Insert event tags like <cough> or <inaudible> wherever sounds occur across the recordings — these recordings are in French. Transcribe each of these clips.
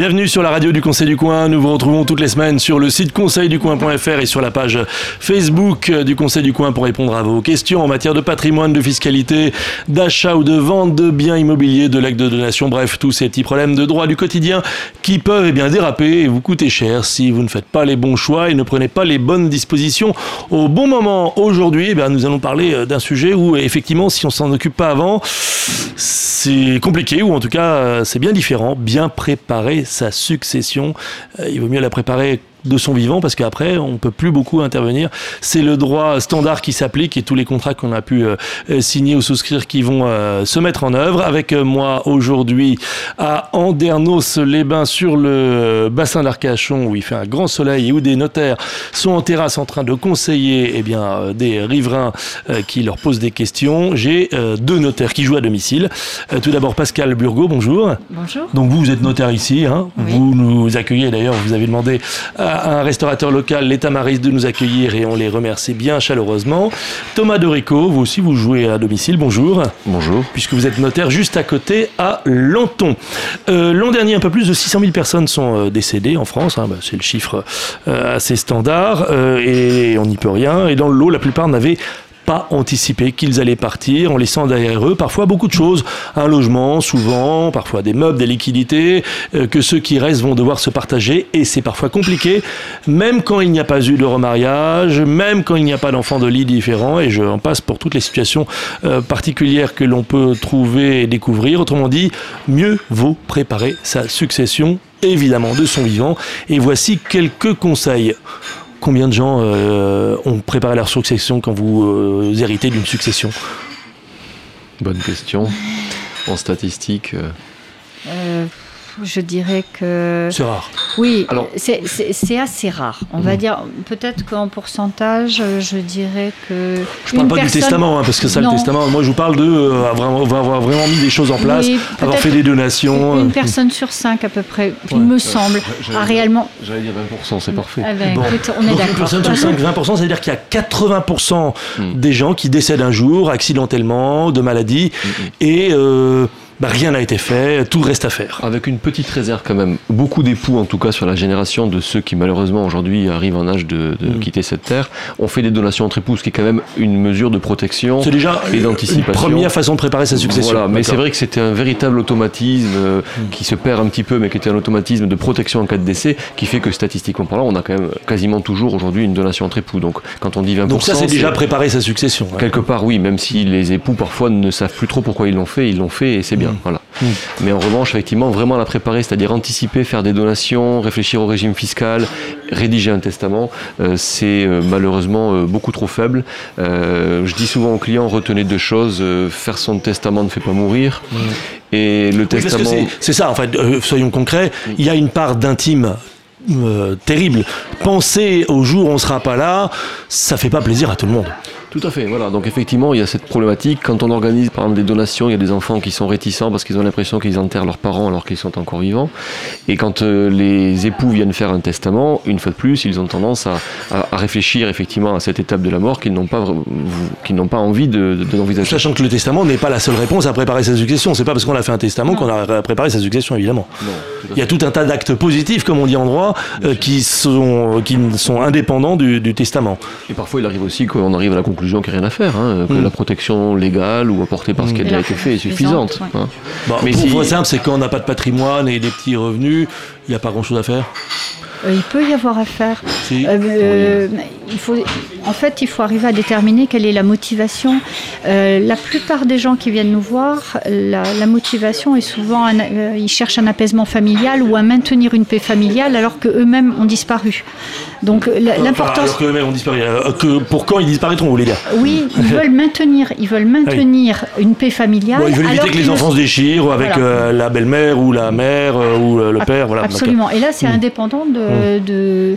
Bienvenue sur la radio du Conseil du Coin. Nous vous retrouvons toutes les semaines sur le site conseilducoin.fr et sur la page Facebook du Conseil du Coin pour répondre à vos questions en matière de patrimoine, de fiscalité, d'achat ou de vente de biens immobiliers, de l'acte de donation, bref, tous ces petits problèmes de droit du quotidien qui peuvent eh bien, déraper et vous coûter cher si vous ne faites pas les bons choix et ne prenez pas les bonnes dispositions au bon moment. Aujourd'hui, eh nous allons parler euh, d'un sujet où effectivement, si on s'en occupe pas avant, c'est compliqué ou en tout cas, euh, c'est bien différent. Bien préparer sa succession. Euh, il vaut mieux la préparer de son vivant parce qu'après on peut plus beaucoup intervenir. C'est le droit standard qui s'applique et tous les contrats qu'on a pu euh, signer ou souscrire qui vont euh, se mettre en œuvre. Avec moi aujourd'hui à Andernos-les-Bains sur le bassin d'Arcachon où il fait un grand soleil et où des notaires sont en terrasse en train de conseiller eh bien, des riverains qui leur posent des questions. J'ai deux notaires qui jouent à domicile. tout d'abord Pascal Burgot, bonjour. Bonjour. Donc vous, vous êtes notaire ici, hein Oui. vous nous accueillez d'ailleurs, vous avez demandé à un restaurateur local, l'État Maris, de nous accueillir et on les remercie bien chaleureusement. Thomas Dorico, vous aussi vous jouez à domicile, bonjour. Bonjour. Puisque vous êtes notaire juste à côté à Lanton. Euh, L'an dernier, un peu plus de 600 000 personnes sont euh, décédées en France, hein, bah, c'est le chiffre euh, assez standard euh, et on n'y peut rien. Et dans le lot, la plupart n'avaient pas qu'ils allaient partir en laissant derrière eux parfois beaucoup de choses. Un logement, souvent, parfois des meubles, des liquidités, euh, que ceux qui restent vont devoir se partager et c'est parfois compliqué, même quand il n'y a pas eu de remariage, même quand il n'y a pas d'enfants de lit différents et je passe pour toutes les situations euh, particulières que l'on peut trouver et découvrir. Autrement dit, mieux vaut préparer sa succession évidemment de son vivant. Et voici quelques conseils. Combien de gens euh, ont préparé leur succession quand vous euh, héritez d'une succession? Bonne question. En statistique, euh, Euh, je dirais que C'est rare. oui, Alors- c'est- assez rare. On va dire peut-être qu'en pourcentage, euh, je dirais que Je parle une pas personne- du testament, hein, parce que ça, Non. le testament, moi je vous parle de euh, avoir, avoir vraiment mis des choses en place, Oui, avoir fait des donations. Une euh, personne sur cinq à peu près, il me semble, j'allais a dire- réellement. j'allais dire 20%, c'est parfait. Ah ben, Bon. écoute, on est Donc une d'accord. personne sur 5, 20%, c'est-à-dire qu'il y a 80% Mm. des gens qui décèdent un jour, accidentellement, de maladie, et euh, bah, rien n'a été fait, tout reste à faire. Avec une petite réserve quand même. Beaucoup d'époux, en tout cas sur la génération de ceux qui malheureusement aujourd'hui arrivent en âge de, de Mm. quitter cette terre, ont fait des donations entre époux, ce qui est quand même une mesure de protection. C'est déjà Et une première façon de préparer sa succession. Voilà, mais c'est vrai que c'était un véritable automatisme euh, qui se perd un petit peu, mais qui était un automatisme de protection en cas de décès, qui fait que statistiquement parlant, on a quand même quasiment toujours aujourd'hui une donation entre époux. Donc quand on dit 20%, Donc ça, c'est déjà préparer sa succession. hein. Quelque part, oui, même si les époux parfois ne savent plus trop pourquoi ils l'ont fait, ils l'ont fait et c'est bien. Mm. Voilà. Mais en revanche, effectivement, vraiment la préparer, c'est-à-dire anticiper, faire des donations, réfléchir au régime fiscal, rédiger un testament, euh, c'est euh, malheureusement euh, beaucoup trop faible. Je dis souvent aux clients, retenez deux choses, faire son testament ne fait pas mourir. Et le Mm. Oui, parce que testament... c'est- ça, en fait, soyons concrets, il y a une part d'intime terrible. Penser au jour où on sera pas là, ça fait pas plaisir à tout le monde. Tout à fait, voilà. Donc effectivement, il y a cette problématique. Quand on organise par exemple des donations, il y a des enfants qui sont réticents parce qu'ils ont l'impression qu'ils enterrent leurs parents alors qu'ils sont encore vivants. Et quand euh, les époux viennent faire un testament, une fois de plus, ils ont tendance à, à- à réfléchir effectivement à cette étape de la mort qu'ils n'ont pas, qu'ils n'ont pas envie de, de- d'envisager. Sachant que le testament n'est pas la seule réponse à préparer sa succession. C'est pas parce qu'on a fait un testament qu'on a préparé sa succession, évidemment. Non, Il y a tout un tas d'actes positifs, comme on dit en droit, euh, qui, sont, qui sont indépendants du, du testament. Et parfois, il arrive aussi qu'on arrive à la conclusion qu'il n'y a rien à faire, hein, que Mm. la protection légale ou apportée par ce qui a déjà été fait est suffisante, suffisante. ouais. hein. Bon, Mais pour si- simple, c'est quand on n'a pas de patrimoine et des petits revenus, il n'y a pas grand-chose à faire. Euh, il peut y avoir à faire. Si. Euh, euh, il faut, en fait, il faut arriver à déterminer quelle est la motivation. La plupart des gens qui viennent nous voir, la, la motivation est souvent, un- ils cherchent un apaisement familial ou à maintenir une paix familiale alors qu'eux-mêmes ont disparu. Donc la- Enfin, l'importance, alors que eux-mêmes ont disparu. Que pour quand ils disparaîtront, vous voulez dire oui, ils <laughs> veulent maintenir, ils veulent maintenir une paix familiale. Bon, Ils veulent éviter alors que les enfants se déchirent avec Voilà. euh, la belle-mère ou la mère ou le, père. Voilà. Absolument. Et là, c'est Mm. indépendant de, de,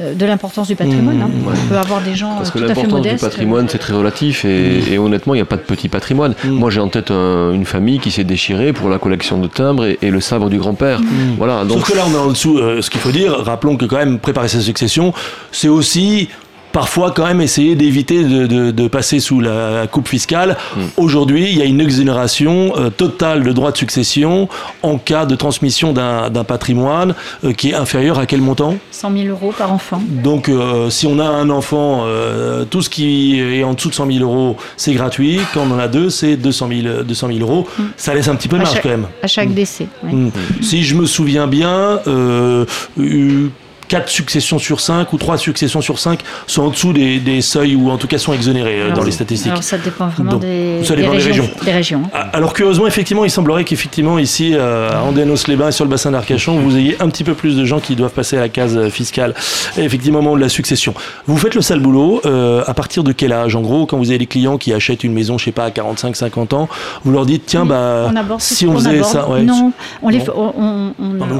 euh, de l'importance du patrimoine. Mm, hein. ouais. On peut avoir des gens Parce euh, que tout à fait l'importance du modestes. patrimoine, c'est très relatif et, et honnêtement, il n'y a pas de petit patrimoine. Mm. Moi, j'ai en tête un- une famille qui s'est déchirée pour la collection de timbres et, et le sabre du grand-père. Voilà, donc Sauf que là, on est en dessous. euh, ce qu'il faut dire, rappelons que quand même préparer sa succession, c'est aussi parfois quand même essayer d'éviter de, de- de passer sous la coupe fiscale. Mm. Aujourd'hui, il y a une exonération euh, totale de droits de succession en cas de transmission d'un d'un patrimoine euh, qui est inférieur à quel montant? 100 000 euros par enfant. Donc, euh, si on a un enfant, euh, tout ce qui est en dessous de 100 000 euros, c'est gratuit. Quand on en a deux, c'est 200 000, 200 000 euros. Ça laisse un petit peu de marge chaque- quand même. À chaque décès. oui. Mm. Si je me souviens bien, euh, euh, 4 successions sur 5 ou 3 successions sur 5 sont en dessous des, des seuils ou en tout cas sont exonérées euh, Alors, dans les statistiques. Alors ça dépend vraiment Donc, des, ça dépend des régions. Des régions. Ah, Alors curieusement, effectivement, il semblerait qu'effectivement ici, euh, à Andénos-les-Bains et sur le bassin d'Arcachon, vous ayez un petit peu plus de gens qui doivent passer à la case euh, fiscale, effectivement au moment de la succession. Vous faites le sale boulot, euh, à partir de quel âge En gros, quand vous avez des clients qui achètent une maison, je sais pas, à 45-50 ans, vous leur dites, tiens, bah, on aborde si on faisait aborde. ça... ouais, non, on les, Non. on,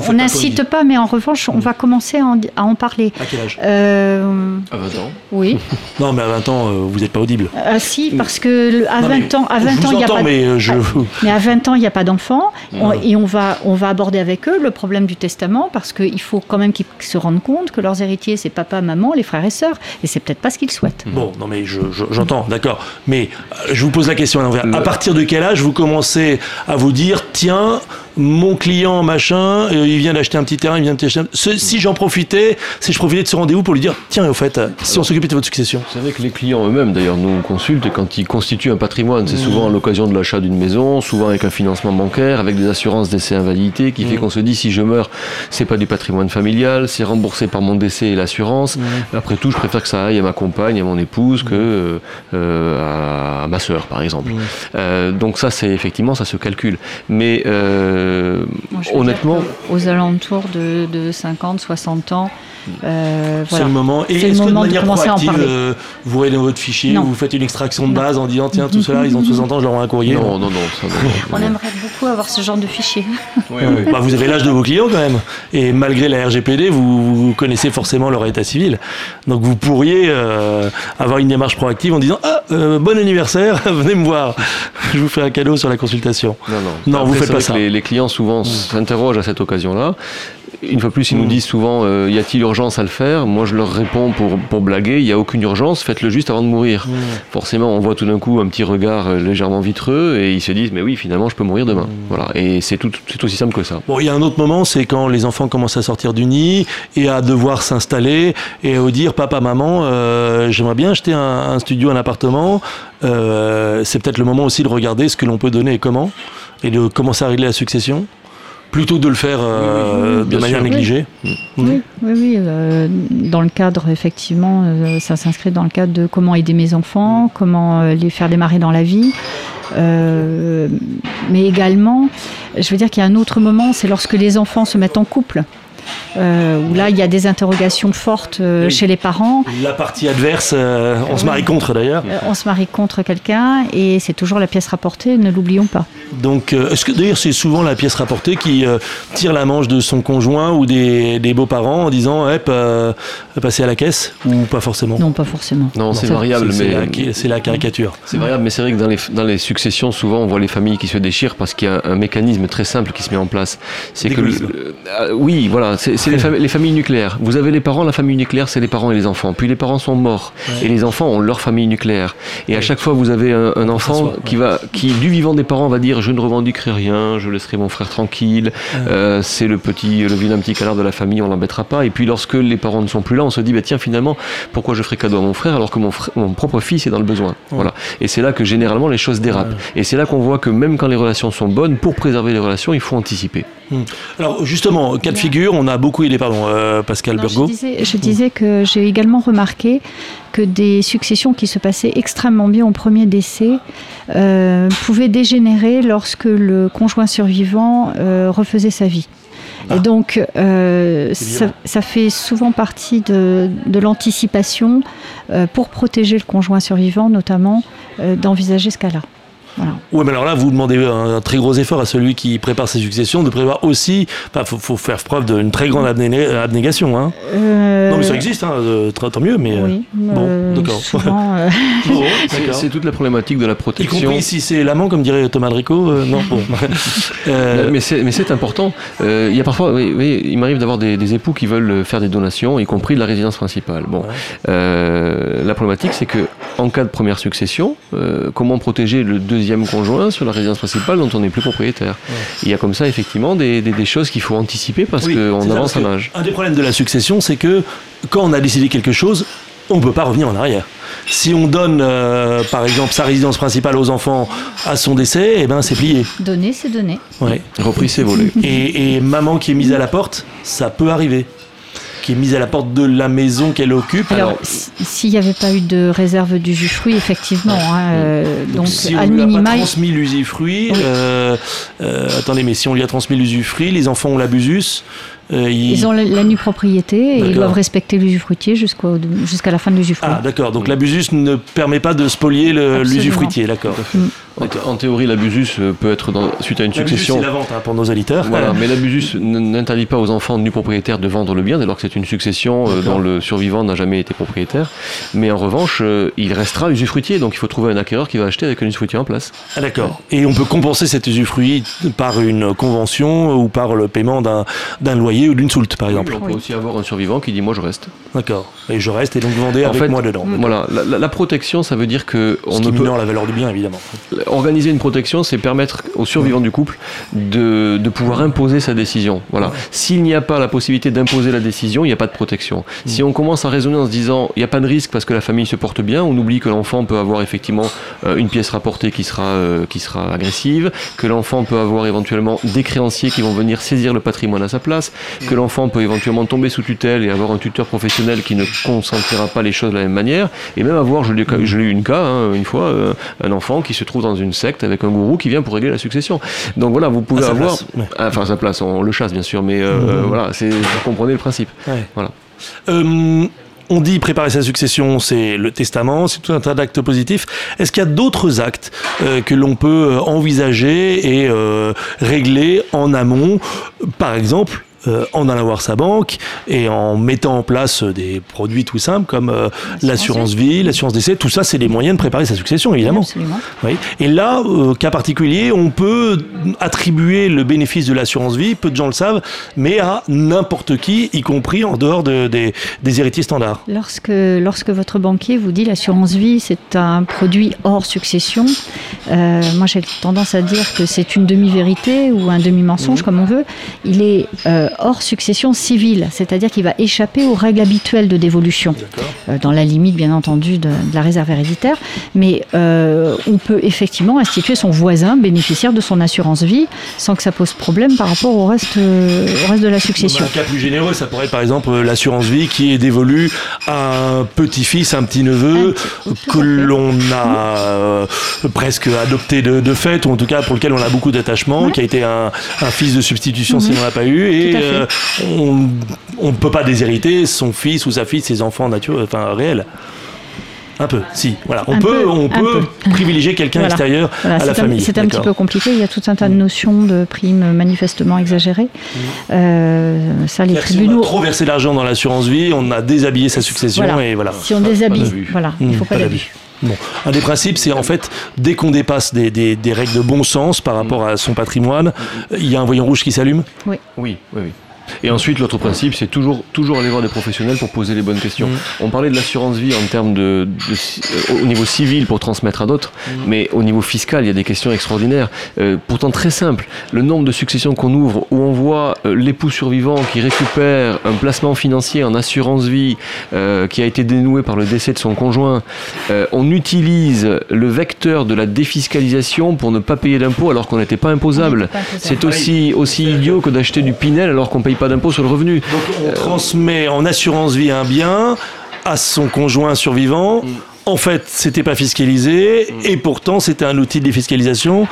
on- n'incite pas, mais en revanche, on va commencer à en, à en parler. À quel âge? Euh, À 20 ans. oui. <laughs> Non, mais à 20 ans, euh, vous n'êtes pas audible. Ah, si, parce que le- à Non, mais 20 ans, à je 20 vous ans, il n'y a entends, pas. de- mais euh, je... Mais à 20 ans, il n'y a pas d'enfant. Ouais. et on va, on va aborder avec eux le problème du testament parce qu'il faut quand même qu'ils se rendent compte que leurs héritiers, c'est papa, maman, les frères et sœurs. Et c'est peut-être pas ce qu'ils souhaitent. Bon, non mais je- je- j'entends, d'accord. Mais euh, je vous pose la question à l'envers. Le- À partir de quel âge vous commencez à vous dire, tiens, mon client machin, euh, il vient d'acheter un petit terrain, il vient d'acheter. un- si j'en profitais, si je profitais de ce rendez-vous pour lui dire, tiens, au fait, si on s'occupait de votre succession. Vous savez que les clients eux-mêmes, d'ailleurs, nous consultent et quand ils constituent un patrimoine, c'est souvent à l'occasion de l'achat d'une maison, souvent avec un financement bancaire, avec des assurances décès invalidité, qui fait Mm. qu'on se dit si je meurs, c'est pas du patrimoine familial, c'est remboursé par mon décès et l'assurance. Après tout, je préfère que ça aille à ma compagne, à mon épouse, que euh, à, ma sœur, par exemple. Mm. Euh, donc ça, c'est effectivement, ça se calcule. Mais euh, Moi, je veux honnêtement, aux alentours de, de 50, 60 ans, euh, C'est le moment. Et est-ce que de manière proactive, euh, vous voyez dans votre fichier, Non. vous faites une extraction de Non. base en disant, tiens, tout <laughs> cela, ils ont 60 ans, je leur envoie un courrier. non, non, non, ça, non, non, <laughs> On non. aimerait beaucoup avoir ce genre de fichier. Bah, vous avez l'âge de vos clients quand même. Et malgré la RGPD, vous, vous connaissez forcément leur état civil. Donc vous pourriez euh, avoir une démarche proactive en disant Ah, euh, bon anniversaire, <laughs> venez me voir. Je vous fais un cadeau sur la consultation. Non, non. Non, Après, vous faites pas ça. Les, les clients souvent s'interrogent à cette occasion-là. Une fois plus, ils nous Mm. disent souvent euh, y a-t-il urgence à le faire? Moi, je leur réponds pour, pour blaguer il n'y a aucune urgence, faites-le juste avant de mourir. Forcément, on voit tout d'un coup un petit regard euh, légèrement vitreux et ils se disent mais oui, finalement, je peux mourir demain. Voilà. Et c'est tout, c'est aussi simple que ça. Bon, il y a un autre moment, c'est quand les enfants commencent à sortir du nid et à devoir s'installer et à dire Papa, maman, euh, j'aimerais bien acheter un, un studio, un appartement. Euh, c'est peut-être le moment aussi de regarder ce que l'on peut donner et comment, et de commencer à régler la succession, plutôt que de le faire euh, de manière sûr. négligée. Oui, oui, oui. euh, dans le cadre, effectivement, euh, ça s'inscrit dans le cadre de comment aider mes enfants, comment les faire démarrer dans la vie. Mais également, je veux dire qu'il y a un autre moment, c'est lorsque les enfants se mettent en couple. Euh, où là, il y a des interrogations fortes euh, Oui. chez les parents. La partie adverse, euh, on se Oui. marie contre d'ailleurs. Euh, on se marie contre quelqu'un et c'est toujours la pièce rapportée, ne l'oublions pas. Donc, euh, est-ce que d'ailleurs c'est souvent la pièce rapportée qui euh, tire la manche de son conjoint ou des, des beaux-parents en disant Hop, euh, passez à la caisse ou pas forcément? Non, pas forcément. Non, c'est variable, mais c'est la, caricature. C'est variable, mais c'est vrai que dans les, dans les successions, souvent, on voit les familles qui se déchirent parce qu'il y a un, mécanisme très simple qui se met en place. C'est que, le- euh, oui, voilà, c'est c'est les, fami- les familles nucléaires. Vous avez les parents, la famille nucléaire, c'est les parents et les enfants. Puis les parents sont morts Ouais. et les enfants ont leur famille nucléaire. Et à chaque fois, vous avez un, un enfant qui va, qui du vivant des parents va dire, je ne revendiquerai rien, je laisserai mon frère tranquille. Euh, c'est le petit, le vilain petit canard de la famille, on l'embêtera pas. Et puis lorsque les parents ne sont plus là, on se dit, bah, tiens, finalement, pourquoi je ferai cadeau à mon frère alors que mon, frère- mon propre fils est dans le besoin? Voilà. Et c'est là que généralement les choses dérapent. Et c'est là qu'on voit que même quand les relations sont bonnes, pour préserver les relations, il faut anticiper. Alors justement, cas de figure, on a beaucoup aidé, pardon, euh, Pascal Non, je disais, je disais que j'ai également remarqué que des successions qui se passaient extrêmement bien au premier décès euh, pouvaient dégénérer lorsque le conjoint survivant euh, refaisait sa vie. Ah. Et donc, euh, ça, fait souvent partie de, de l'anticipation pour protéger le conjoint survivant, notamment, d'envisager ce cas-là. Oui, mais alors là, vous demandez un, très gros effort à celui qui prépare ses successions de prévoir aussi. Il faut, faire preuve d'une très grande abnégation. Hein. Euh, non, mais ça existe, hein, tant mieux. Mais oui, bon, d'accord. <laughs> <laughs> c'est toute la problématique de la protection. Y compris si c'est l'amant, comme dirait Thomas Drico. non, bon. <laughs> mais c'est important. il y a parfois, oui, il m'arrive d'avoir des, époux qui veulent faire des donations, y compris de la résidence principale. Bon, la problématique, c'est que en cas de première succession, comment protéger le deuxième conjoint sur la résidence principale dont on n'est plus propriétaire. Il y a comme ça effectivement des, choses qu'il faut anticiper parce qu'on avance en âge. Un des problèmes de la succession, c'est que quand on a décidé quelque chose, on ne peut pas revenir en arrière. Si on donne, euh, par exemple, sa résidence principale aux enfants à son décès, eh ben, c'est plié. Donner, c'est donner. Ouais. Repris, c'est volé. et, maman qui est mise à la porte, ça peut arriver qui est mise à la porte de la maison qu'elle occupe. Alors, s'il n'y avait pas eu de réserve d'usufruit, effectivement. Hein, euh, donc, si on lui a pas transmis l'usufruit, euh, euh, attendez, mais si on lui a transmis l'usufruit, les enfants ont l'abusus, euh, ils... ont la, nue propriété et ils doivent respecter l'usufruitier jusqu'à la fin de l'usufruit. Ah, d'accord. Donc l'abusus ne permet pas de spolier l'usufruitier, d'accord. En théorie, l'abusus euh, peut être dans, suite à une succession. C'est la vente hein, pour nos auditeurs. Voilà, mais l'abusus n'interdit pas aux enfants nus propriétaires de vendre le bien, dès lors que c'est une succession euh, dont le survivant n'a jamais été propriétaire. Mais en revanche, il restera usufruitier, donc il faut trouver un acquéreur qui va acheter avec un usufruitier en place. Ah, d'accord. Et on peut compenser cet usufruit par une convention ou par le paiement d'un loyer ou d'une soulte, par exemple. on peut aussi avoir un survivant qui dit moi je reste. D'accord. Et je reste et donc vous vendez avec moi dedans. Voilà, la, protection, ça veut dire que on ne peut la valeur du bien évidemment. Organiser une protection, c'est permettre aux survivants du couple de, de, pouvoir imposer sa décision. Voilà. S'il n'y a pas la possibilité d'imposer la décision, il n'y a pas de protection. Mm. Si on commence à raisonner en se disant il n'y a pas de risque parce que la famille se porte bien, on oublie que l'enfant peut avoir effectivement euh, une pièce rapportée qui sera euh, qui sera agressive, que l'enfant peut avoir éventuellement des créanciers qui vont venir saisir le patrimoine à sa place, que l'enfant peut éventuellement tomber sous tutelle et avoir un tuteur professionnel qui ne consentira pas les choses de la même manière, et même avoir, je l'ai eu une cas, hein, une fois, euh, un enfant qui se trouve dans une secte avec un gourou qui vient pour régler la succession. Donc voilà, vous pouvez avoir, ah, enfin sa place, on le chasse bien sûr, mais euh, mmh. voilà, c'est vous comprenez le principe. Voilà. Euh, on dit préparer sa succession, c'est le testament, c'est tout un tas d'actes positifs. Est-ce qu'il y a d'autres actes euh, que l'on peut envisager et euh, régler en amont? Par exemple, euh, en allant voir sa banque et en mettant en place des produits tout simples comme euh, l'assurance vie, l'assurance décès, tout ça, c'est des moyens de préparer sa succession, évidemment. Oui. Et là, euh, cas particulier, on peut attribuer le bénéfice de l'assurance vie, peu de gens le savent, mais à n'importe qui, y compris en dehors de, des, des, héritiers standards. Lorsque, lorsque votre banquier vous dit l'assurance vie, c'est un produit hors succession, moi j'ai tendance à dire que c'est une demi-vérité ou un demi-mensonge, mmh. comme on veut. Il est hors succession civile, c'est-à-dire qu'il va échapper aux règles habituelles de dévolution, euh, dans la limite bien entendu de, la réserve héréditaire, mais euh, on peut effectivement instituer son voisin bénéficiaire de son assurance vie sans que ça pose problème par rapport au reste, euh, au reste de la succession. Un cas plus généreux, ça pourrait être par exemple l'assurance vie qui est dévolue à un petit-fils, un petit-neveu que l'on a presque adopté de, fait, ou en tout cas pour lequel on a beaucoup d'attachement, qui a été un, fils de substitution si mhm. on n'a pas eu, et euh, on ne peut pas déshériter son fils ou sa fille, ses enfants naturels, enfin réels. Un peu, si. Voilà. On peut, on peut privilégier <laughs> quelqu'un extérieur à la famille. C'est un petit peu compliqué. Il y a tout un tas de notions de primes manifestement exagérées. Mmh. Euh, ça, les tribunaux. Si on a trop versé l'argent dans l'assurance vie, on a déshabillé sa succession et voilà. Si on déshabille, voilà, il ne faut pas, d'abus. Bon. Un des principes, c'est en fait, dès qu'on dépasse des, des, règles de bon sens par rapport à son patrimoine, il y a un voyant rouge qui s'allume? Oui. Oui, oui, oui. Et ensuite, l'autre principe, c'est toujours, toujours aller voir des professionnels pour poser les bonnes questions. Mm. On parlait de l'assurance vie en termes de, euh, au niveau civil pour transmettre à d'autres, mm. mais au niveau fiscal, il y a des questions extraordinaires. Euh, pourtant très simples. Le nombre de successions qu'on ouvre où on voit euh, l'époux survivant qui récupère un placement financier en assurance vie qui a été dénoué par le décès de son conjoint. on utilise le vecteur de la défiscalisation pour ne pas payer d'impôts alors qu'on n'était pas imposable. C'est aussi, aussi idiot que d'acheter du Pinel alors qu'on paye pas d'impôt sur le revenu. Donc on transmet en assurance vie un bien à son conjoint survivant. Mm en fait, c'était pas fiscalisé Mm. et pourtant c'était un outil de défiscalisation.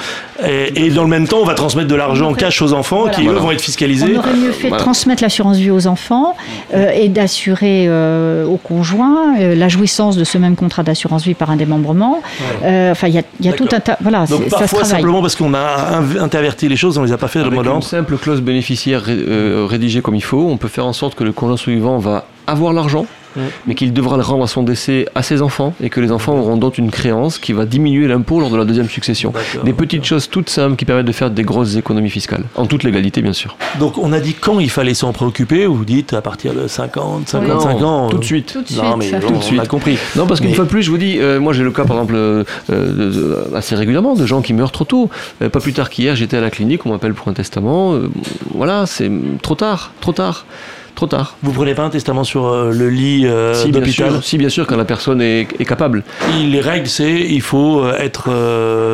Et, et dans le même temps, on va transmettre de l'argent En fait, cash aux enfants voilà. qui eux vont être fiscalisés. On aurait mieux fait Voilà. de transmettre l'assurance vie aux enfants euh, et d'assurer euh, au conjoint euh, la jouissance de ce même contrat d'assurance vie par un démembrement. Enfin, il y a, il y a tout D'accord. un tas. Voilà, Donc c'est- ça se parfois travaille. simplement parce qu'on a interverti les choses, on les a pas fait de Avec une ordre. simple clause bénéficiaire ré- euh, rédigée comme il faut, on peut faire en sorte que le conjoint survivant va avoir l'argent, Mais qu'il devra le rendre à son décès à ses enfants, et que les enfants auront donc une créance qui va diminuer l'impôt lors de la deuxième succession. Des petites choses toutes simples qui permettent de faire des grosses économies fiscales, en toute légalité bien sûr. Donc on a dit quand il fallait s'en préoccuper, ou vous dites à partir de 50, 55 Non, ans. tout euh, de suite. Tout de Non, mais suite. bon, Tout de on suite. a compris. Non, parce qu'une Mais- fois de plus, je vous dis, euh, moi j'ai le cas par exemple euh, euh, assez régulièrement de gens qui meurent trop tôt. Euh, pas plus tard qu'hier, j'étais à la clinique, on m'appelle pour un testament. Euh, voilà, c'est trop tard, trop tard, trop tard. Vous prenez pas un testament sur euh, le lit euh, si, bien d'hôpital sûr, si, bien sûr, quand la personne est, est capable. Les règles, c'est il faut euh, être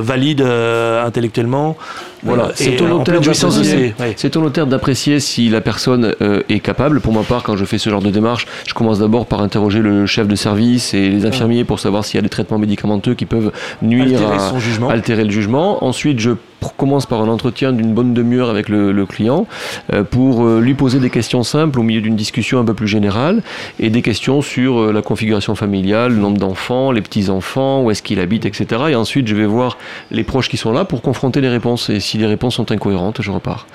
valide intellectuellement. Voilà, c'est au notaire d'apprécier. ses- ouais. C'est au notaire d'apprécier si la personne euh, est capable. Pour ma part, quand je fais ce genre de démarche, je commence d'abord par interroger le chef de service et les infirmiers pour savoir s'il y a des traitements médicamenteux qui peuvent nuire Altérer à son jugement. altérer le jugement. Ensuite, je commence par un entretien d'une bonne demi-heure avec le, le client euh, pour euh, lui poser des questions simples au milieu d'une discussion un peu plus générale et des questions sur euh, la configuration familiale, le nombre d'enfants, les petits-enfants, où est-ce qu'il habite, etc. Et ensuite, je vais voir les proches qui sont là pour confronter les réponses. Et si les réponses sont incohérentes, je repars.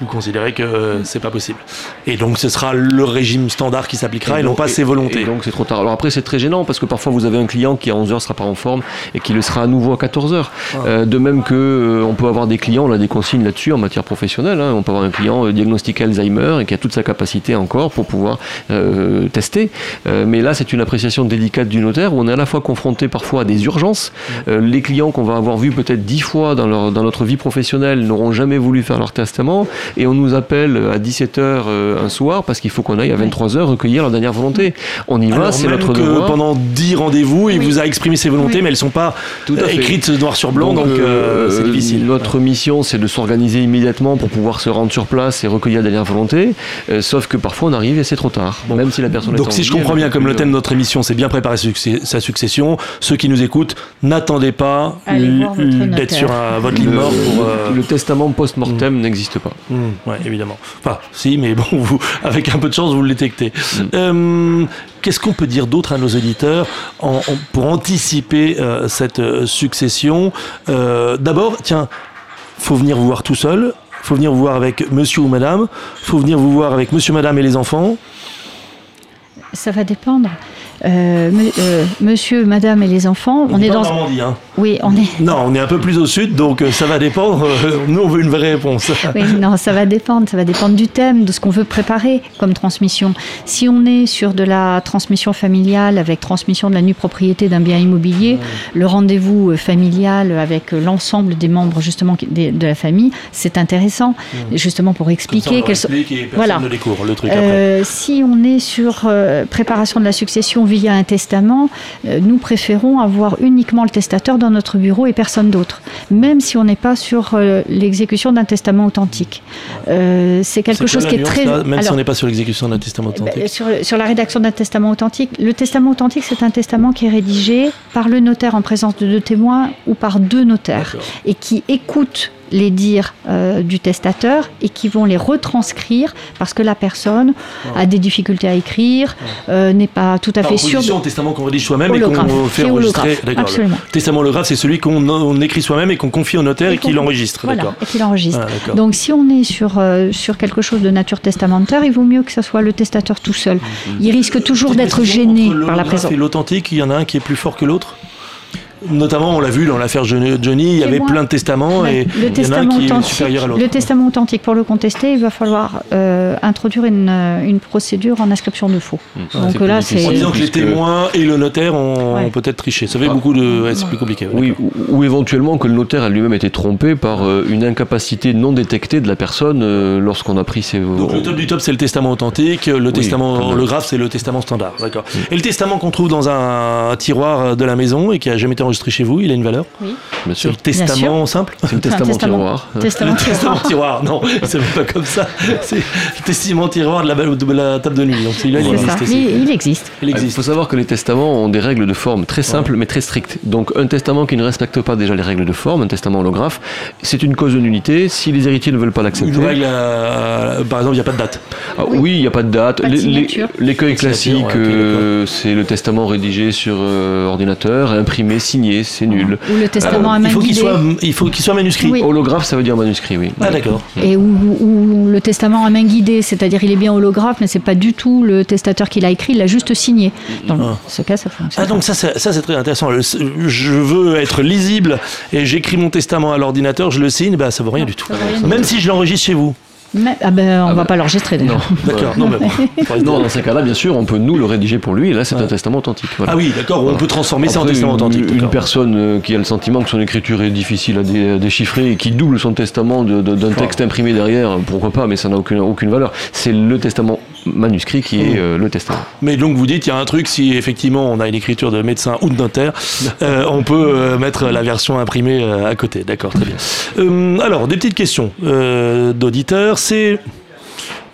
Vous considérez que euh, c'est pas possible. Et donc ce sera le régime standard qui s'appliquera et, non pas ses volontés. Et donc c'est trop tard. Alors après c'est très gênant parce que parfois vous avez un client qui à 11h sera pas en forme et qui le sera à nouveau à 14h. Ah. Euh, de même que euh, on peut avoir des clients, on a des consignes là-dessus en matière professionnelle. hein. On peut avoir un client euh, diagnostiqué Alzheimer et qui a toute sa capacité encore pour pouvoir euh, tester. Euh, mais là c'est une appréciation délicate du notaire où on est à la fois confronté parfois à des urgences. Les clients qu'on va avoir vus peut-être dix fois dans, leur, dans notre vie professionnelle n'auront jamais voulu faire leur testament et on nous appelle à 17h un soir parce qu'il faut qu'on aille à 23h recueillir leur dernière volonté. On y va, c'est notre que devoir. pendant 10 rendez-vous, il Oui. vous a exprimé ses volontés, Oui. mais elles sont pas Tout à euh, fait. écrites noir sur blanc, donc, euh, c'est difficile. Notre mission, c'est de s'organiser immédiatement pour pouvoir se rendre sur place et recueillir la dernière volonté. Euh, sauf que parfois on arrive et c'est trop tard, même si la personne est Donc si je comprends bien, comme le thème euh, de notre émission, c'est bien préparer sa succession, ceux qui nous écoutent, n'attendez pas d'être sur un- votre lit mort pour... euh, le testament post-mortem n'existe pas. Mmh, ouais, évidemment. Enfin, si, mais bon, vous, avec un peu de chance, vous le détectez. Mm. Euh, Qu'est-ce qu'on peut dire d'autre à nos auditeurs en- en- pour anticiper euh, cette euh, succession? Euh, D'abord, tiens, faut venir vous voir tout seul. Faut venir vous voir avec monsieur ou madame. Faut venir vous voir avec monsieur, madame et les enfants. Ça va dépendre. Euh, me- euh, monsieur, madame et les enfants, on, est dans. Normandie, hein. Oui, on est. Non, on est un peu plus au sud, donc euh, ça va dépendre. Nous, on veut une vraie réponse. Oui, non, ça va dépendre. Ça va dépendre du thème, de ce qu'on veut préparer comme transmission. Si on est sur de la transmission familiale avec transmission de la nue propriété d'un bien immobilier, le rendez-vous familial avec l'ensemble des membres justement de la famille, c'est intéressant, justement pour expliquer quelles sont. Voilà. Voilà. ne découvre le truc après. Euh, si on est sur préparation de la succession via un testament, euh, nous préférons avoir uniquement le testateur dans notre bureau et personne d'autre, même si on n'est pas sur euh, l'exécution d'un testament authentique. Euh, c'est quelque chose qui est très... là, même si on n'est pas sur l'exécution d'un testament authentique. sur, sur la rédaction d'un testament authentique, le testament authentique, c'est un testament qui est rédigé par le notaire en présence de deux témoins ou par deux notaires et qui écoutent les dires euh, du testateur et qui vont les retranscrire parce que la personne a des difficultés à écrire, euh, n'est pas tout à fait sûre. de- testament qu'on rédige soi-même et qu'on fait enregistrer. absolument. Le testament holographe, c'est celui qu'on on écrit soi-même et qu'on confie au notaire et, Et qu'il enregistre. Voilà, et qu'il enregistre. Ah. Donc si on est sur, euh, sur quelque chose de nature testamentaire, il vaut mieux que ce soit le testateur tout seul. Il risque toujours d'être gêné par la présence. Et l'authentique, il y en a un qui est plus fort que l'autre? Notamment, on l'a vu dans l'affaire Johnny, il y avait moi. plein de testaments et le il y en a un testament qui est authentique, supérieur à l'autre. le testament authentique, pour le contester, il va falloir euh, introduire une, euh, une procédure en inscription de faux. Donc c'est là, c'est En disant que les témoins et le notaire ont, Ouais. ont peut-être triché. Ça fait Ah. beaucoup de. ouais, c'est plus compliqué. Oui, ou, ou éventuellement que le notaire a lui-même été trompé par euh, une incapacité non détectée de la personne euh, lorsqu'on a pris ses... Donc le top du top, c'est le testament authentique. Le testament comme- holographe, c'est le testament standard. D'accord. Et le testament qu'on trouve dans un tiroir de la maison et qui a jamais été enregistré chez vous, il a une valeur Oui. Bien sûr. le testament simple C'est le testament testament. tiroir. Testament Testament tiroir. tiroir, non, c'est pas comme ça. C'est le testament tiroir de la, de la table de nuit. Donc celui-là, il existe. Il, il existe. Il Il faut savoir que les testaments ont des règles de forme très simples mais très strictes. Donc un testament qui ne respecte pas déjà les règles de forme, un testament holographe, c'est une cause de nullité. Si les héritiers ne veulent pas l'accepter, Une règle, euh, par exemple, il n'y a pas de date. Ah oui, il n'y a pas de date. L'écueil classique, ouais, euh, c'est le testament rédigé sur euh, ordinateur, imprimé, signé, c'est nul. Ou le testament à main il faut qu'il guidée. soit, il faut qu'il soit manuscrit. Oui. Holographe, ça veut dire manuscrit, oui. Ah d'accord. Et où, où le testament à main guidée, c'est-à-dire il est bien holographe, mais c'est pas du tout le testateur qui l'a écrit, il l'a juste signé. Dans Ah. ce cas, ça fonctionne. Ah donc ça c'est, ça c'est très intéressant. Je veux être lisible et j'écris mon testament à l'ordinateur, je le signe, bah ça vaut rien du tout. du Même si je l'enregistre chez vous. Mais- ah ben, on Ah va bah. pas l'enregistrer Non. d'ailleurs. <laughs> D'accord. Non mais bon. Non, dans ces cas-là, bien sûr, on peut nous le rédiger pour lui, et là, c'est Ouais. un testament authentique. voilà. Ah oui, d'accord. On peut transformer ça en testament authentique. Une personne euh, qui a le sentiment que son écriture est difficile à, dé- à déchiffrer et qui double son testament de- de- d'un texte imprimé derrière, pourquoi pas, mais ça n'a aucune, aucune valeur. C'est le testament manuscrit qui est Mmh. euh, le testament. Mais donc vous dites, il y a un truc, si effectivement on a une écriture de médecin ou de notaire, <laughs> euh, on peut euh, mettre la version imprimée à côté. D'accord, très bien. Alors, des petites questions d'auditeurs. C'est.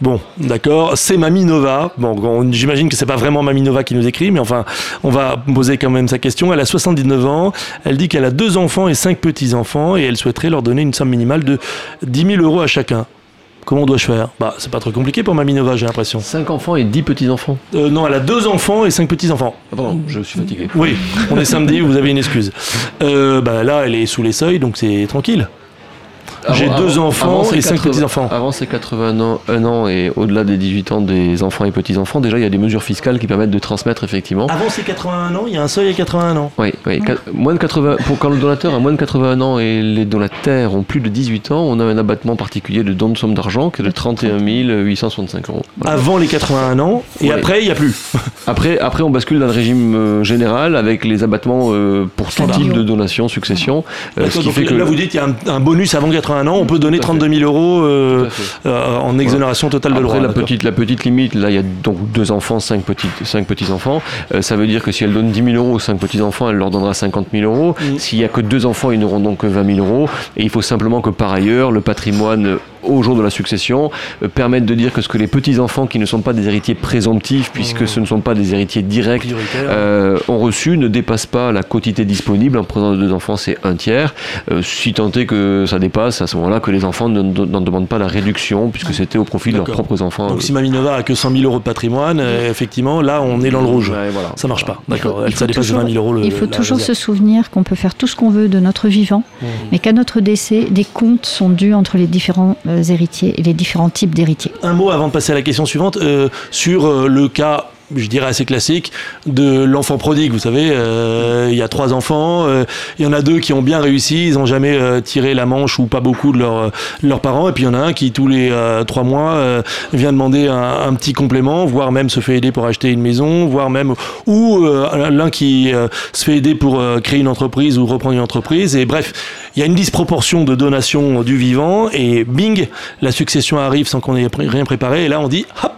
Bon, d'accord, c'est Mamie Nova. Bon, on- j'imagine que c'est pas vraiment Mamie Nova qui nous écrit, mais enfin, on va poser quand même sa question. Elle a 79 ans, elle dit qu'elle a deux enfants et cinq petits-enfants, et elle souhaiterait leur donner une somme minimale de 10 000 euros à chacun. Comment dois-je faire? Bah, c'est pas trop compliqué pour Mamie Nova, j'ai l'impression. 5 enfants et 10 petits-enfants. Euh, non, elle a deux enfants et cinq petits-enfants. Ah, pardon, je suis fatigué. Oui, on est samedi, vous avez une excuse. Euh, bah là, elle est sous les seuils, donc c'est tranquille. J'ai deux enfants et cinq 80 petits-enfants. Avant ses 80 ans, un an et au-delà des 18 ans des enfants et petits-enfants, déjà il y a des mesures fiscales qui permettent de transmettre effectivement. Avant ses 81 ans, il y a un seuil à 81 ans. Oui, oui. Moins de 80, pour quand le donateur a moins de 81 ans et les donataires ont plus de 18 ans, on a un abattement particulier de don de somme d'argent qui est de 31 865 euros. Voilà. Avant les 81 ans, et Ouais. après, il n'y a plus. <laughs> Après, après, on bascule dans le régime euh, général avec les abattements euh, pour tout type de donation, succession. euh, ce qui donc fait que. Là, vous dites qu'il y a un, un bonus avant 81 ans, on peut donner Tout à 32 000 euros euh, euh, en exonération totale de Après, droits. la petite, la petite limite, là, il y a donc deux enfants, cinq petits, cinq petits enfants. Euh, ça veut dire que si elle donne 10 000 euros aux cinq petits enfants, elle leur donnera 50 000 euros. S'il y a que deux enfants, ils n'auront donc que 20 000 euros. Et il faut simplement que par ailleurs, le patrimoine au jour de la succession euh, permette de dire que ce que les petits enfants qui ne sont pas des héritiers présomptifs, puisque Mm. ce ne sont pas des héritiers directs, euh, ont reçu ne dépasse pas la quotité disponible. En présence de deux enfants, c'est un tiers. Euh, si tant est que ça dépasse, à ce moment-là, que les enfants ne- ne- n'en demandent pas la réduction, puisque c'était au profit de leurs propres enfants. Donc si Mamie Nova a que 100 000 euros de patrimoine, euh, effectivement, là, on est dans le rouge. Ouais, voilà. Ça marche pas. D'accord. ça dépasse de toujours- 20 000 euros. le- Il faut toujours se souvenir qu'on peut faire tout ce qu'on veut de notre vivant, Mmh. mais qu'à notre décès, des comptes sont dus entre les différents euh, héritiers et les différents types d'héritiers. Un mot avant de passer à la question suivante euh, sur euh, le cas, je dirais assez classique, de l'enfant prodigue. Vous savez, euh, il y a trois enfants, euh, il y en a deux qui ont bien réussi, ils n'ont jamais euh, tiré la manche ou pas beaucoup de, leur, de leurs parents, et puis il y en a un qui tous les trois mois vient demander un, un petit complément, voire même se fait aider pour acheter une maison, voire même ou l'un qui se fait aider pour créer une entreprise ou reprendre une entreprise. Et bref, il y a une disproportion de donations du vivant et bing, la succession arrive sans qu'on ait rien préparé. Et là, on dit hop,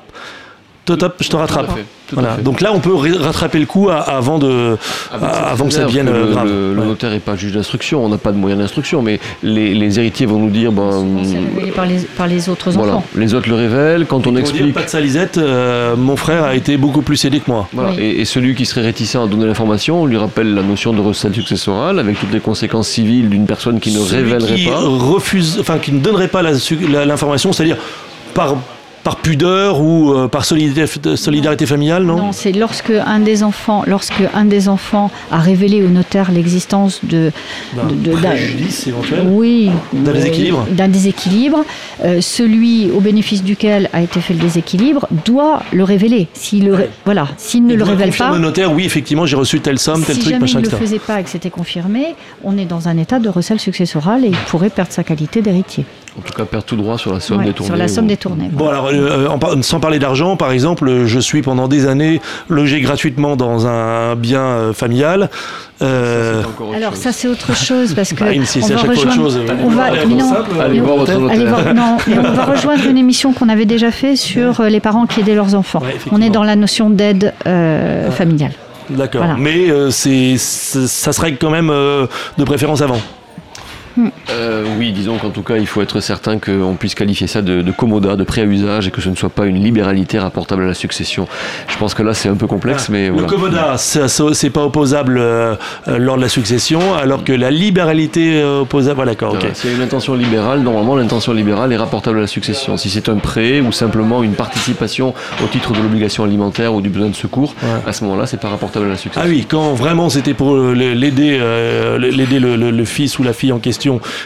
je te rattrape. Tout à fait, tout à Voilà. fait. Donc là, on peut rattraper le coup à- avant de, cette avant que ça devienne que euh, le, grave. le- le Ouais. notaire n'est pas juge d'instruction, on n'a pas de moyens d'instruction, mais les, les héritiers vont nous dire, ben, C'est révélé par les, par les autres voilà, enfants. les autres le révèlent, quand on Pour dire, explique. pas de salisette, euh, mon frère a été beaucoup plus aidé que moi. Voilà. Oui. Et, et celui qui serait réticent à donner l'information, on lui rappelle la notion de recel successoral avec toutes les conséquences civiles d'une personne qui ne Celui révélerait qui pas. refuse, enfin qui ne donnerait pas la su- la- l'information, c'est-à-dire par par pudeur ou euh, par solidarité, solidarité familiale, non, Non, c'est lorsque un des enfants, lorsque un des enfants a révélé au notaire l'existence de, D'un préjudice éventuel? oui, D'un euh, déséquilibre? d'un déséquilibre, euh, celui au bénéfice duquel a été fait le déséquilibre doit le révéler. S'il le, Ouais. voilà, s'il ne le révèle pas, au notaire, oui, effectivement, j'ai reçu telle somme, tel si truc, jamais machin, il ne le faisait pas et que c'était confirmé, on est dans un état de recel successoral et il pourrait perdre sa qualité d'héritier. En tout cas, perd tout droit sur la somme Ouais, détournée. sur la somme ou- détournée. Bon alors, euh, en par- sans parler d'argent, par exemple, je suis pendant des années logé gratuitement dans un bien euh, familial. Euh, Alors chose. ça c'est autre chose parce que Bah, on à va chaque fois autre rejoindre, chose. on va, on- rejoindre une émission qu'on avait déjà fait sur euh, les parents qui aidaient leurs enfants. Ouais, on est dans la notion d'aide euh, familiale. D'accord. Voilà. Mais euh, c'est- ça se règle quand même euh, de préférence avant. Euh, oui, disons qu'en tout cas, il faut être certain qu'on puisse qualifier ça de, de commoda, de prêt à usage, et que ce ne soit pas une libéralité rapportable à la succession. Je pense que là, c'est un peu complexe, mais Le voilà. commoda, ça, ça, c'est pas opposable euh, euh, lors de la succession, alors que la libéralité euh, opposable. Voilà, d'accord, ok. Voilà, S'il y a une intention libérale, normalement l'intention libérale est rapportable à la succession. Si c'est un prêt ou simplement une participation au titre de l'obligation alimentaire ou du besoin de secours, Ouais. à ce moment-là, c'est pas rapportable à la succession. Ah oui, quand vraiment c'était pour l'aider, l'aider le, le- le fils ou la fille en question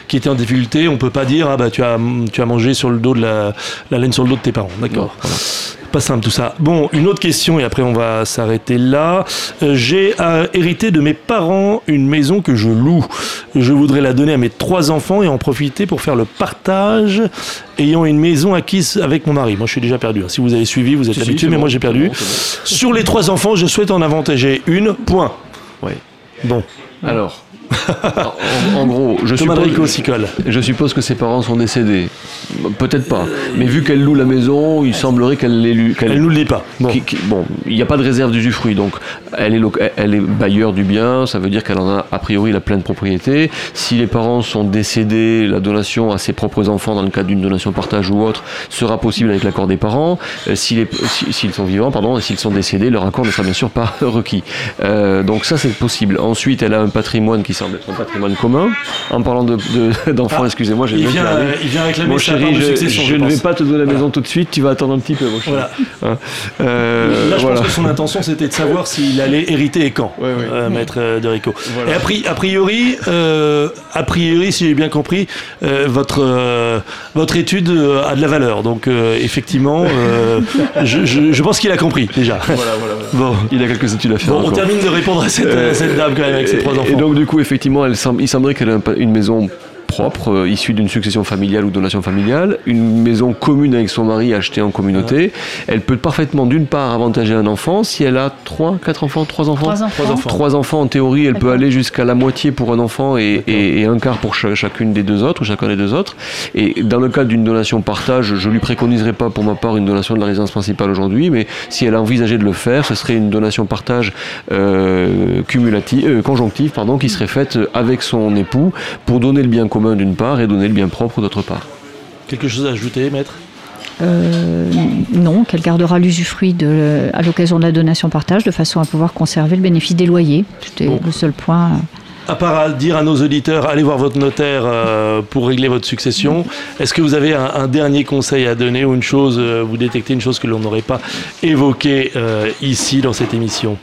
qui était en difficulté, on peut pas dire ah bah tu as tu as mangé sur le dos de la, la laine sur le dos de tes parents, d'accord. Pas simple tout ça. Bon, une autre question et après on va s'arrêter là. Euh, J'ai euh, hérité de mes parents une maison que je loue. Je voudrais la donner à mes trois enfants et en profiter pour faire le partage ayant une maison acquise avec mon mari. Moi je suis déjà perdu. hein. Si vous avez suivi, vous êtes Si, habitué, mais bon, moi j'ai perdu. bon, Sur les trois enfants, je souhaite en avantager une. Point. Ouais. Bon, Alors, en, en gros, je suppose, Drico s'y colle. je suppose que ses parents sont décédés. Peut-être pas. Mais vu qu'elle loue la maison, il semblerait qu'elle l'ait lu. qu'elle- Elle nous le dit pas. Bon. il n'y a pas de réserve d'usufruit, donc elle est, elle est bailleur du bien, ça veut dire qu'elle en a a priori la pleine propriété. Si les parents sont décédés, la donation à ses propres enfants dans le cadre d'une donation partage ou autre sera possible avec l'accord des parents. Euh, si les- si- S'ils sont vivants, pardon, et s'ils sont décédés, leur accord ne sera bien sûr pas <laughs> requis. Euh, donc ça c'est possible. Ensuite, elle a un patrimoine qui semble être un patrimoine commun. En parlant de- de- <laughs> d'enfants, Ah, excusez-moi, j'ai Il vient, parlé. il vient réclamer Mon chéri, je, succession, je je ne vais pas te donner la Voilà. maison tout de suite, tu vas attendre un petit peu, mon chéri. Voilà. Hein. Euh, Là, je voilà. pense que son intention, c'était de savoir s'il allait hériter et quand, Ouais, ouais. euh, maître euh, de Rico. Et a, pri- a priori, euh, a priori, si j'ai bien compris, euh, votre euh, votre étude euh, a de la valeur. Donc, euh, effectivement, euh, <laughs> je, pense qu'il a compris déjà. Voilà, voilà, voilà. Bon. Il a quelques études à faire. Bon, on termine de répondre à cette, Euh, cette dame quand même avec ses trois enfants. Et donc du coup, effectivement, elle il semblerait qu'elle ait une maison propre, euh, issue d'une succession familiale ou donation familiale, une maison commune avec son mari achetée en communauté. Elle peut parfaitement, d'une part, avantager un enfant si elle a trois, quatre enfants, trois enfants. Trois enfants. Trois enfants. Trois enfants, en théorie, elle peut aller jusqu'à la moitié pour un enfant et, et- et un quart pour cha- chacune des deux autres, ou chacun des deux autres. Et dans le cadre d'une donation partage, je lui préconiserai pas pour ma part une donation de la résidence principale aujourd'hui, mais si elle a envisagé de le faire, ce serait une donation partage euh, cumulative, euh, conjonctive, pardon, qui serait faite avec son époux pour donner le bien commun d'une part et donner le bien propre d'autre part. Quelque chose à ajouter, maître? Euh, non, qu'elle gardera l'usufruit de- à l'occasion de la donation partage de façon à pouvoir conserver le bénéfice des loyers. C'était Bon. le seul point. À part à dire à nos auditeurs, allez voir votre notaire euh, pour régler votre succession, est-ce que vous avez un, un dernier conseil à donner ou une chose, euh, vous détectez une chose que l'on n'aurait pas évoquée euh, ici dans cette émission?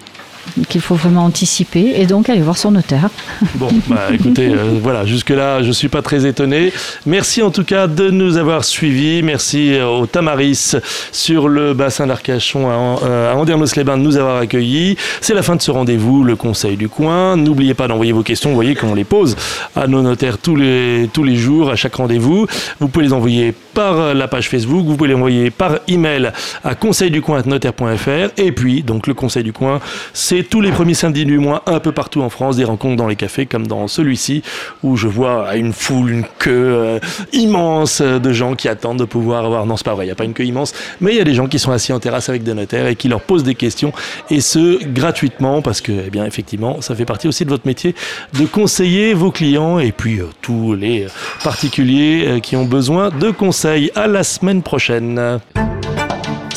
Qu'il faut vraiment anticiper et donc aller voir son notaire. Bon, bah <laughs> écoutez, euh, voilà, jusque-là, je ne suis pas très étonné. Merci en tout cas de nous avoir suivis. Merci euh, au Tamaris sur le bassin d'Arcachon à, euh, à Andernos-les-Bains de nous avoir accueillis. C'est la fin de ce rendez-vous, le Conseil du coin. N'oubliez pas d'envoyer vos questions. Vous voyez qu'on les pose à nos notaires tous les, tous les jours, à chaque rendez-vous. Vous pouvez les envoyer par la page Facebook, vous pouvez les envoyer par email à conseilducoin.notaire.fr. Et puis, donc, le Conseil du coin, c'est tous les premiers samedis du mois, un peu partout en France, des rencontres dans les cafés comme dans celui-ci, où je vois une foule, une queue euh, immense de gens qui attendent de pouvoir avoir. Non, c'est pas vrai, il n'y a pas une queue immense, mais il y a des gens qui sont assis en terrasse avec des notaires et qui leur posent des questions, et ce, gratuitement, parce que, eh bien, effectivement, ça fait partie aussi de votre métier de conseiller vos clients et puis euh, tous les particuliers euh, qui ont besoin de conseils. À la semaine prochaine.